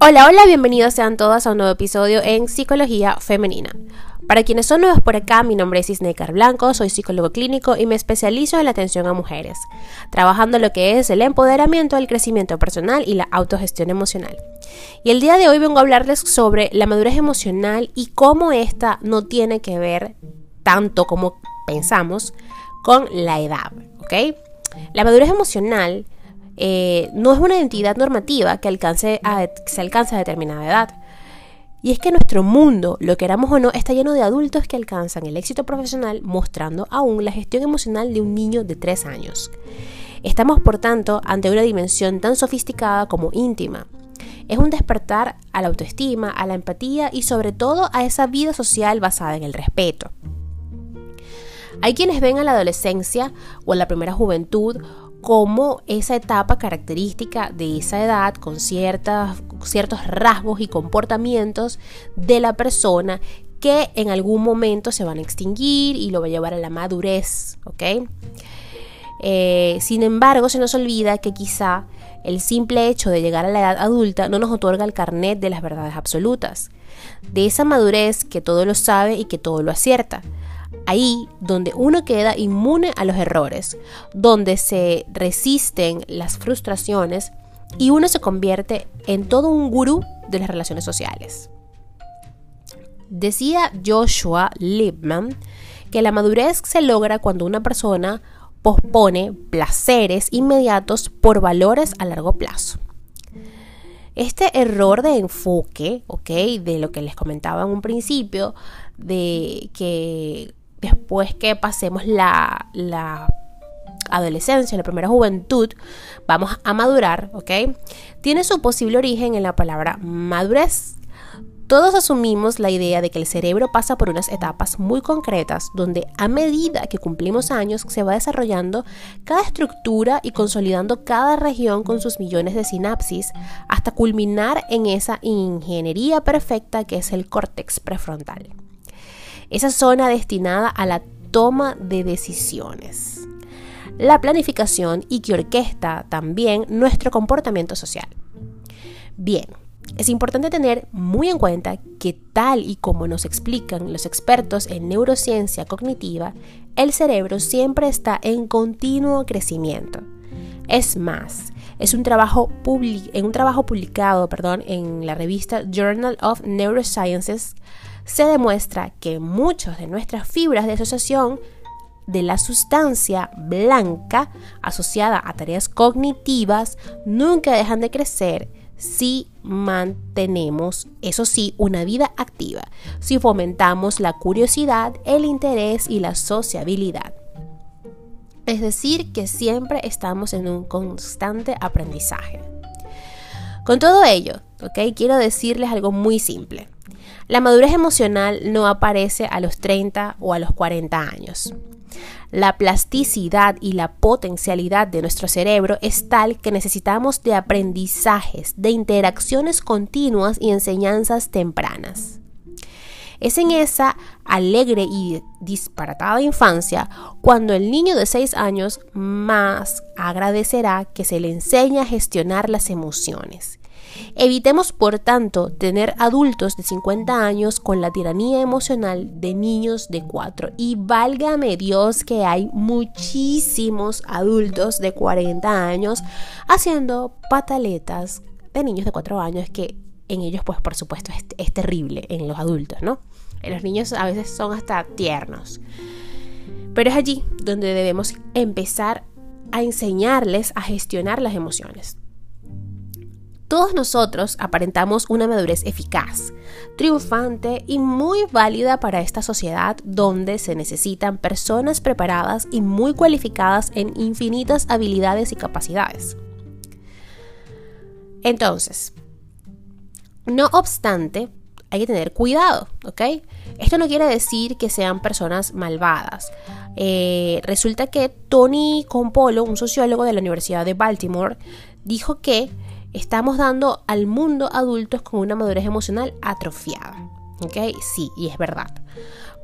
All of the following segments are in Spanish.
Hola, hola, bienvenidos sean todas a un nuevo episodio en Psicología Femenina. Para quienes son nuevos por acá, mi nombre es Isnecar Blanco, soy psicólogo clínico y me especializo en la atención a mujeres, trabajando lo que es el empoderamiento, el crecimiento personal y la autogestión emocional. Y el día de hoy vengo a hablarles sobre la madurez emocional y cómo esta no tiene que ver tanto como pensamos con la edad, ¿ok? La madurez emocional eh, no es una identidad normativa que alcance se alcance a determinada edad. Y es que nuestro mundo, lo queramos o no, está lleno de adultos que alcanzan el éxito profesional mostrando aún la gestión emocional de un niño de 3 años. Estamos, por tanto, ante una dimensión tan sofisticada como íntima. Es un despertar a la autoestima, a la empatía y sobre todo a esa vida social basada en el respeto. Hay quienes ven a la adolescencia o a la primera juventud como esa etapa característica de esa edad con ciertas, ciertos rasgos y comportamientos de la persona que en algún momento se van a extinguir y lo va a llevar a la madurez, ¿ok? Eh, sin embargo, se nos olvida que quizá el simple hecho de llegar a la edad adulta no nos otorga el carnet de las verdades absolutas, de esa madurez que todo lo sabe y que todo lo acierta ahí donde uno queda inmune a los errores, donde se resisten las frustraciones y uno se convierte en todo un gurú de las relaciones sociales. Decía Joshua Liebman que la madurez se logra cuando una persona pospone placeres inmediatos por valores a largo plazo. Este error de enfoque, ¿ok? De lo que les comentaba en un principio, de que después que pasemos la, adolescencia, la primera juventud, vamos a madurar, ¿ok? Tiene su posible origen en la palabra madurez. Todos asumimos la idea de que el cerebro pasa por unas etapas muy concretas donde a medida que cumplimos años se va desarrollando cada estructura y consolidando cada región con sus millones de sinapsis hasta culminar en esa ingeniería perfecta que es el córtex prefrontal esa zona destinada a la toma de decisiones, la planificación y que orquesta también nuestro comportamiento social. Bien, es importante tener muy en cuenta que tal y como nos explican los expertos en neurociencia cognitiva, el cerebro siempre está en continuo crecimiento. Es más, es un trabajo en un trabajo publicado perdón, en la revista Journal of Neurosciences se demuestra que muchas de nuestras fibras de asociación de la sustancia blanca asociada a tareas cognitivas nunca dejan de crecer si mantenemos, eso sí, una vida activa, si fomentamos la curiosidad, el interés y la sociabilidad. Es decir, que siempre estamos en un constante aprendizaje. Con todo ello, ¿ok? Quiero decirles algo muy simple. La madurez emocional no aparece a los 30 o a los 40 años. La plasticidad y la potencialidad de nuestro cerebro es tal que necesitamos de aprendizajes, de interacciones continuas y enseñanzas tempranas. Es en esa alegre y disparatada infancia cuando el niño de 6 años más agradecerá que se le enseñe a gestionar las emociones Evitemos, por tanto, tener adultos de 50 años con la tiranía emocional de niños de 4. Y válgame Dios que hay muchísimos adultos de 40 años haciendo pataletas de niños de 4 años que en ellos, pues por supuesto, es, es terrible en los adultos, ¿no? En los niños a veces son hasta tiernos. Pero es allí donde debemos empezar a enseñarles a gestionar las emociones. Todos nosotros aparentamos una madurez eficaz, triunfante y muy válida para esta sociedad donde se necesitan personas preparadas y muy cualificadas en infinitas habilidades y capacidades. Entonces, no obstante, hay que tener cuidado, ¿ok? Esto no quiere decir que sean personas malvadas. Eh, resulta que Tony Compolo, un sociólogo de la Universidad de Baltimore, dijo que estamos dando al mundo adultos con una madurez emocional atrofiada. Sí, y es verdad.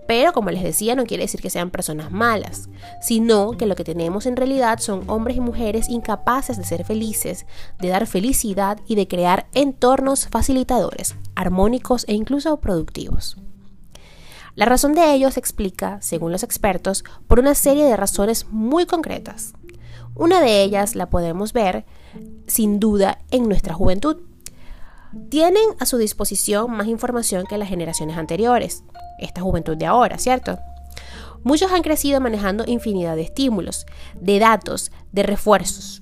Pero como les decía, no quiere decir que sean personas malas, sino que lo que tenemos en realidad son hombres y mujeres incapaces de ser felices, de dar felicidad y de crear entornos facilitadores, armónicos e incluso productivos. La razón de ello se explica, según los expertos, por una serie de razones muy concretas. Una de ellas la podemos ver, sin duda, en nuestra juventud. Tienen a su disposición más información que las generaciones anteriores, esta juventud de ahora, ¿cierto? Muchos han crecido manejando infinidad de estímulos, de datos, de refuerzos.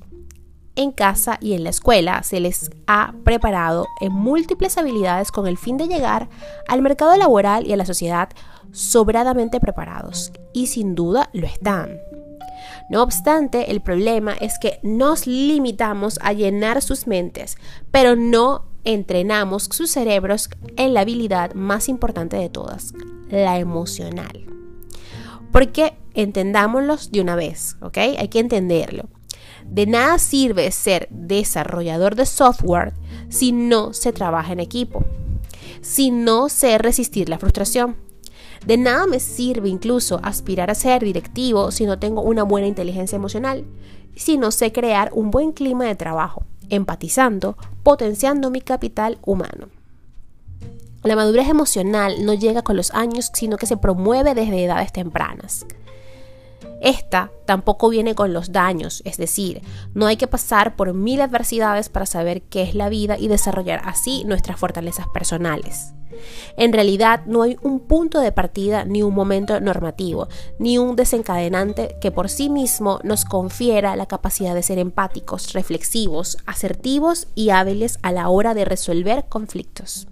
En casa y en la escuela se les ha preparado en múltiples habilidades con el fin de llegar al mercado laboral y a la sociedad sobradamente preparados, y sin duda lo están. No obstante, el problema es que nos limitamos a llenar sus mentes, pero no entrenamos sus cerebros en la habilidad más importante de todas, la emocional. Porque entendámoslos de una vez, ¿ok? Hay que entenderlo. De nada sirve ser desarrollador de software si no se trabaja en equipo, si no se resistir la frustración. De nada me sirve incluso aspirar a ser directivo si no tengo una buena inteligencia emocional, si no sé crear un buen clima de trabajo empatizando, potenciando mi capital humano. La madurez emocional no llega con los años, sino que se promueve desde edades tempranas. Esta tampoco viene con los daños, es decir, no hay que pasar por mil adversidades para saber qué es la vida y desarrollar así nuestras fortalezas personales. En realidad no hay un punto de partida ni un momento normativo, ni un desencadenante que por sí mismo nos confiera la capacidad de ser empáticos, reflexivos, asertivos y hábiles a la hora de resolver conflictos.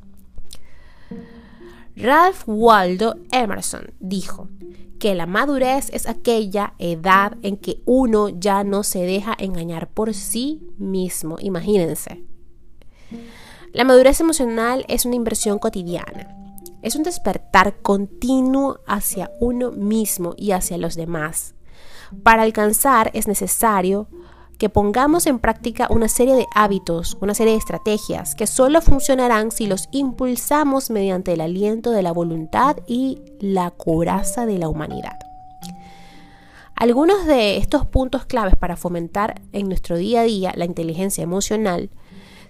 Ralph Waldo Emerson dijo que la madurez es aquella edad en que uno ya no se deja engañar por sí mismo. Imagínense. La madurez emocional es una inversión cotidiana. Es un despertar continuo hacia uno mismo y hacia los demás. Para alcanzar es necesario que pongamos en práctica una serie de hábitos, una serie de estrategias que solo funcionarán si los impulsamos mediante el aliento de la voluntad y la coraza de la humanidad. Algunos de estos puntos claves para fomentar en nuestro día a día la inteligencia emocional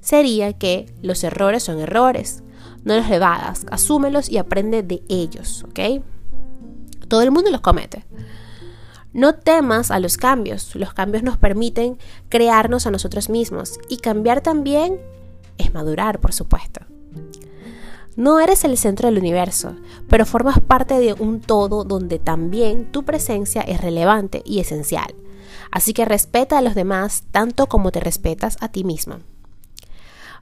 sería que los errores son errores, no los evadas, asúmelos y aprende de ellos, ¿ok? Todo el mundo los comete. No temas a los cambios. Los cambios nos permiten crearnos a nosotros mismos. Y cambiar también es madurar, por supuesto. No eres el centro del universo, pero formas parte de un todo donde también tu presencia es relevante y esencial. Así que respeta a los demás tanto como te respetas a ti mismo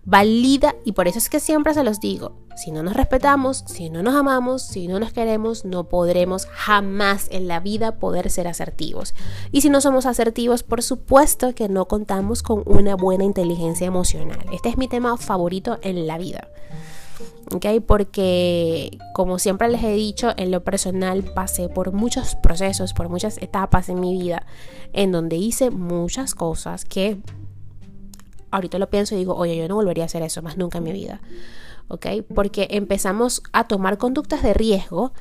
valida y por eso es que siempre se los digo, si no nos respetamos, si no nos amamos, si no nos queremos, no podremos jamás en la vida poder ser asertivos. Y si no somos asertivos, por supuesto que no contamos con una buena inteligencia emocional. Este es mi tema favorito en la vida. ¿ok? Porque como siempre les he dicho, en lo personal pasé por muchos procesos, por muchas etapas en mi vida, en donde hice muchas cosas que ahorita lo pienso y digo, oye, yo no volvería a hacer eso más nunca en mi vida. ¿ok? Porque empezamos a tomar conductas de riesgo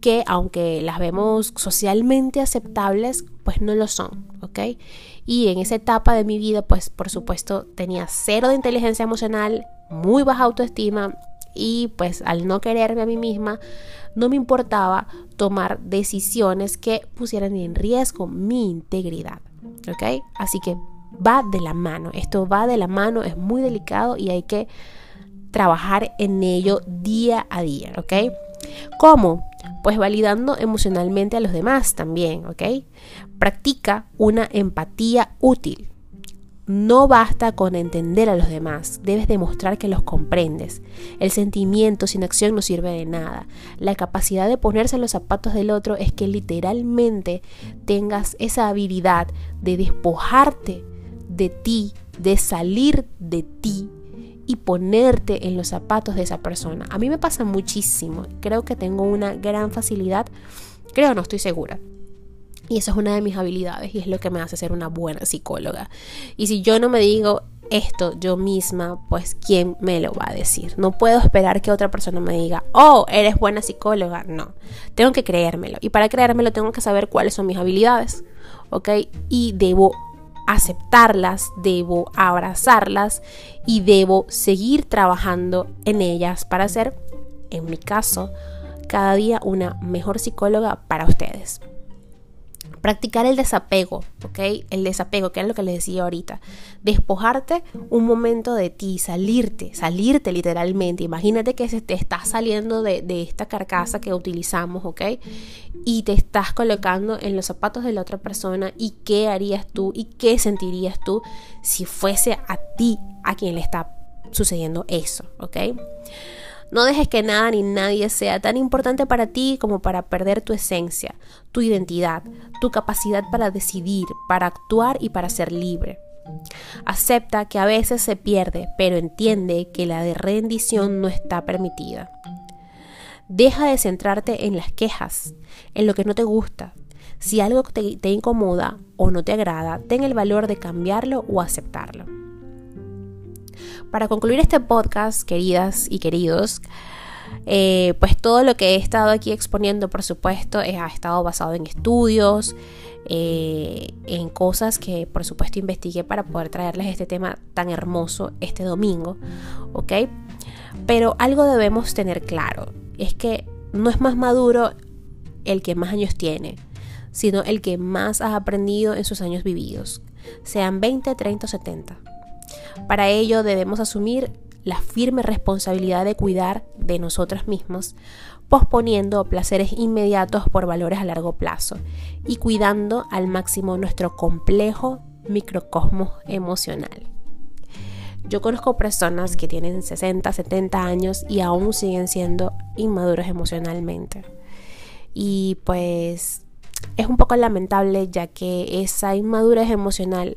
que aunque las vemos socialmente aceptables, pues no lo son, ¿ok? Y en esa etapa de mi vida, pues por supuesto tenía cero de inteligencia emocional, muy baja autoestima y pues al no quererme a mí misma, no me importaba tomar decisiones que pusieran en riesgo mi integridad, ¿ok? Así que va de la mano, esto va de la mano, es muy delicado y hay que trabajar en ello día a día, ¿ok? ¿Cómo? Pues validando emocionalmente a los demás también, ¿ok? Practica una empatía útil. No basta con entender a los demás, debes demostrar que los comprendes. El sentimiento sin acción no sirve de nada. La capacidad de ponerse en los zapatos del otro es que literalmente tengas esa habilidad de despojarte de ti, de salir de ti y ponerte en los zapatos de esa persona. A mí me pasa muchísimo. Creo que tengo una gran facilidad. Creo, no estoy segura. Y esa es una de mis habilidades y es lo que me hace ser una buena psicóloga. Y si yo no me digo esto yo misma, pues ¿quién me lo va a decir? No puedo esperar que otra persona me diga, oh, eres buena psicóloga. No, tengo que creérmelo. Y para creérmelo tengo que saber cuáles son mis habilidades, ¿ok? Y debo aceptarlas, debo abrazarlas y debo seguir trabajando en ellas para ser, en mi caso, cada día una mejor psicóloga para ustedes. Practicar el desapego, ¿ok? El desapego, que es lo que les decía ahorita. Despojarte un momento de ti, salirte, salirte literalmente. Imagínate que se te está saliendo de, de esta carcasa que utilizamos, ¿ok? Y te estás colocando en los zapatos de la otra persona y qué harías tú y qué sentirías tú si fuese a ti a quien le está sucediendo eso, ¿ok? No dejes que nada ni nadie sea tan importante para ti como para perder tu esencia, tu identidad, tu capacidad para decidir, para actuar y para ser libre. Acepta que a veces se pierde, pero entiende que la de rendición no está permitida. Deja de centrarte en las quejas, en lo que no te gusta. Si algo te, te incomoda o no te agrada, ten el valor de cambiarlo o aceptarlo. Para concluir este podcast, queridas y queridos, eh, pues todo lo que he estado aquí exponiendo, por supuesto, ha estado basado en estudios, eh, en cosas que, por supuesto, investigué para poder traerles este tema tan hermoso este domingo, ¿ok? Pero algo debemos tener claro, es que no es más maduro el que más años tiene, sino el que más ha aprendido en sus años vividos, sean 20, 30 o 70. Para ello debemos asumir la firme responsabilidad de cuidar de nosotros mismos, posponiendo placeres inmediatos por valores a largo plazo y cuidando al máximo nuestro complejo microcosmos emocional. Yo conozco personas que tienen 60, 70 años y aún siguen siendo inmaduros emocionalmente. Y pues es un poco lamentable ya que esa inmadurez emocional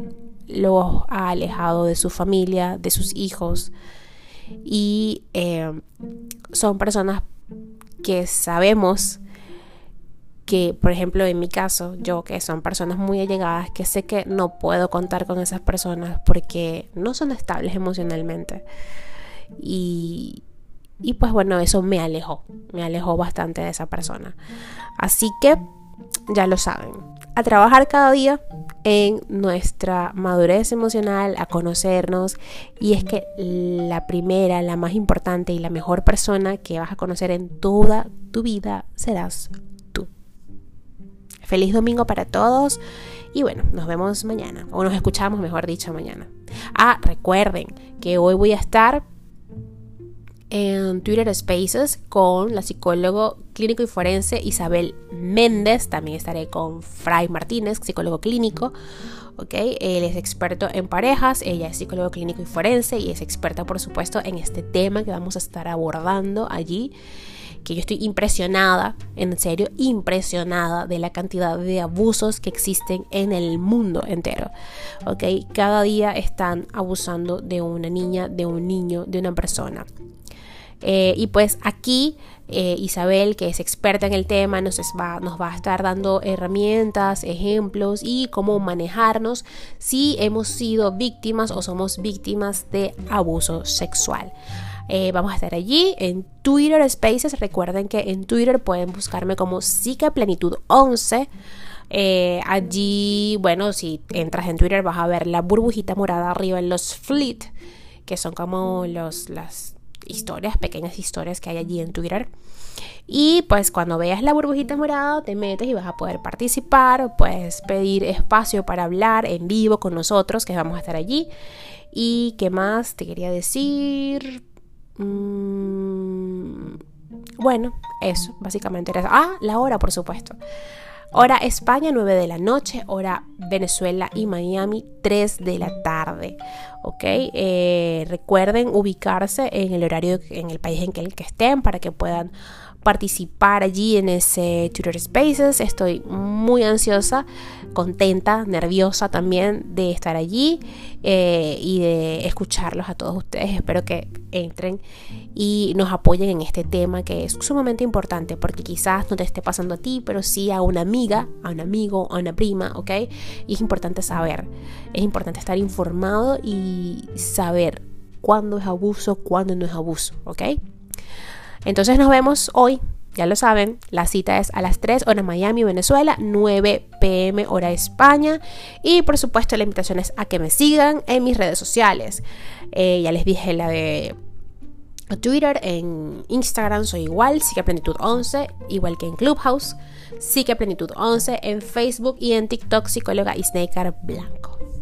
los ha alejado de su familia, de sus hijos. Y eh, son personas que sabemos que, por ejemplo, en mi caso, yo que son personas muy allegadas, que sé que no puedo contar con esas personas porque no son estables emocionalmente. Y, y pues bueno, eso me alejó, me alejó bastante de esa persona. Así que ya lo saben, a trabajar cada día en nuestra madurez emocional, a conocernos. Y es que la primera, la más importante y la mejor persona que vas a conocer en toda tu vida serás tú. Feliz domingo para todos. Y bueno, nos vemos mañana, o nos escuchamos, mejor dicho, mañana. Ah, recuerden que hoy voy a estar en Twitter Spaces con la psicólogo clínico y forense Isabel Méndez. También estaré con Fray Martínez, psicólogo clínico. Okay. Él es experto en parejas, ella es psicólogo clínico y forense y es experta, por supuesto, en este tema que vamos a estar abordando allí. Que yo estoy impresionada, en serio, impresionada de la cantidad de abusos que existen en el mundo entero. Okay. Cada día están abusando de una niña, de un niño, de una persona. Eh, y pues aquí eh, Isabel, que es experta en el tema, nos va, a estar dando herramientas, ejemplos y cómo manejarnos si hemos sido víctimas o somos víctimas de abuso sexual. Eh, vamos a estar allí en Twitter Spaces. Recuerden que en Twitter pueden buscarme como Plenitud 11. allí, bueno, si entras en Twitter vas a ver la burbujita morada arriba en los fleet, que son como los, las, historias, pequeñas historias que hay allí en Twitter. Y pues cuando veas la burbujita morada te metes y vas a poder participar, puedes pedir espacio para hablar en vivo con nosotros, que vamos a estar allí. ¿Y qué más te quería decir? Mm, bueno, eso, básicamente era Ah, la hora, por supuesto. Hora España 9 de la noche, hora Venezuela y Miami 3 de la tarde. ¿Ok? Eh, recuerden ubicarse en el horario, en el país en el que estén para que puedan participar allí en ese Twitter Spaces. Estoy muy ansiosa, contenta, nerviosa también de estar allí eh, y de escucharlos a todos ustedes. Espero que entren y nos apoyen en este tema que es sumamente importante porque quizás no te esté pasando a ti, pero sí a una amiga, a un amigo, a una prima, ¿ok? Y es importante saber, es importante estar informado y saber cuándo es abuso, cuándo no es abuso, ¿ok? Entonces nos vemos hoy, ya lo saben, la cita es a las 3 hora Miami, Venezuela, 9 pm hora España y por supuesto la invitación es a que me sigan en mis redes sociales. Eh, ya les dije la de Twitter, en Instagram soy igual, Sigue Plenitud 11, igual que en Clubhouse, Sigue Plenitud 11, en Facebook y en TikTok psicóloga y Snaker Blanco.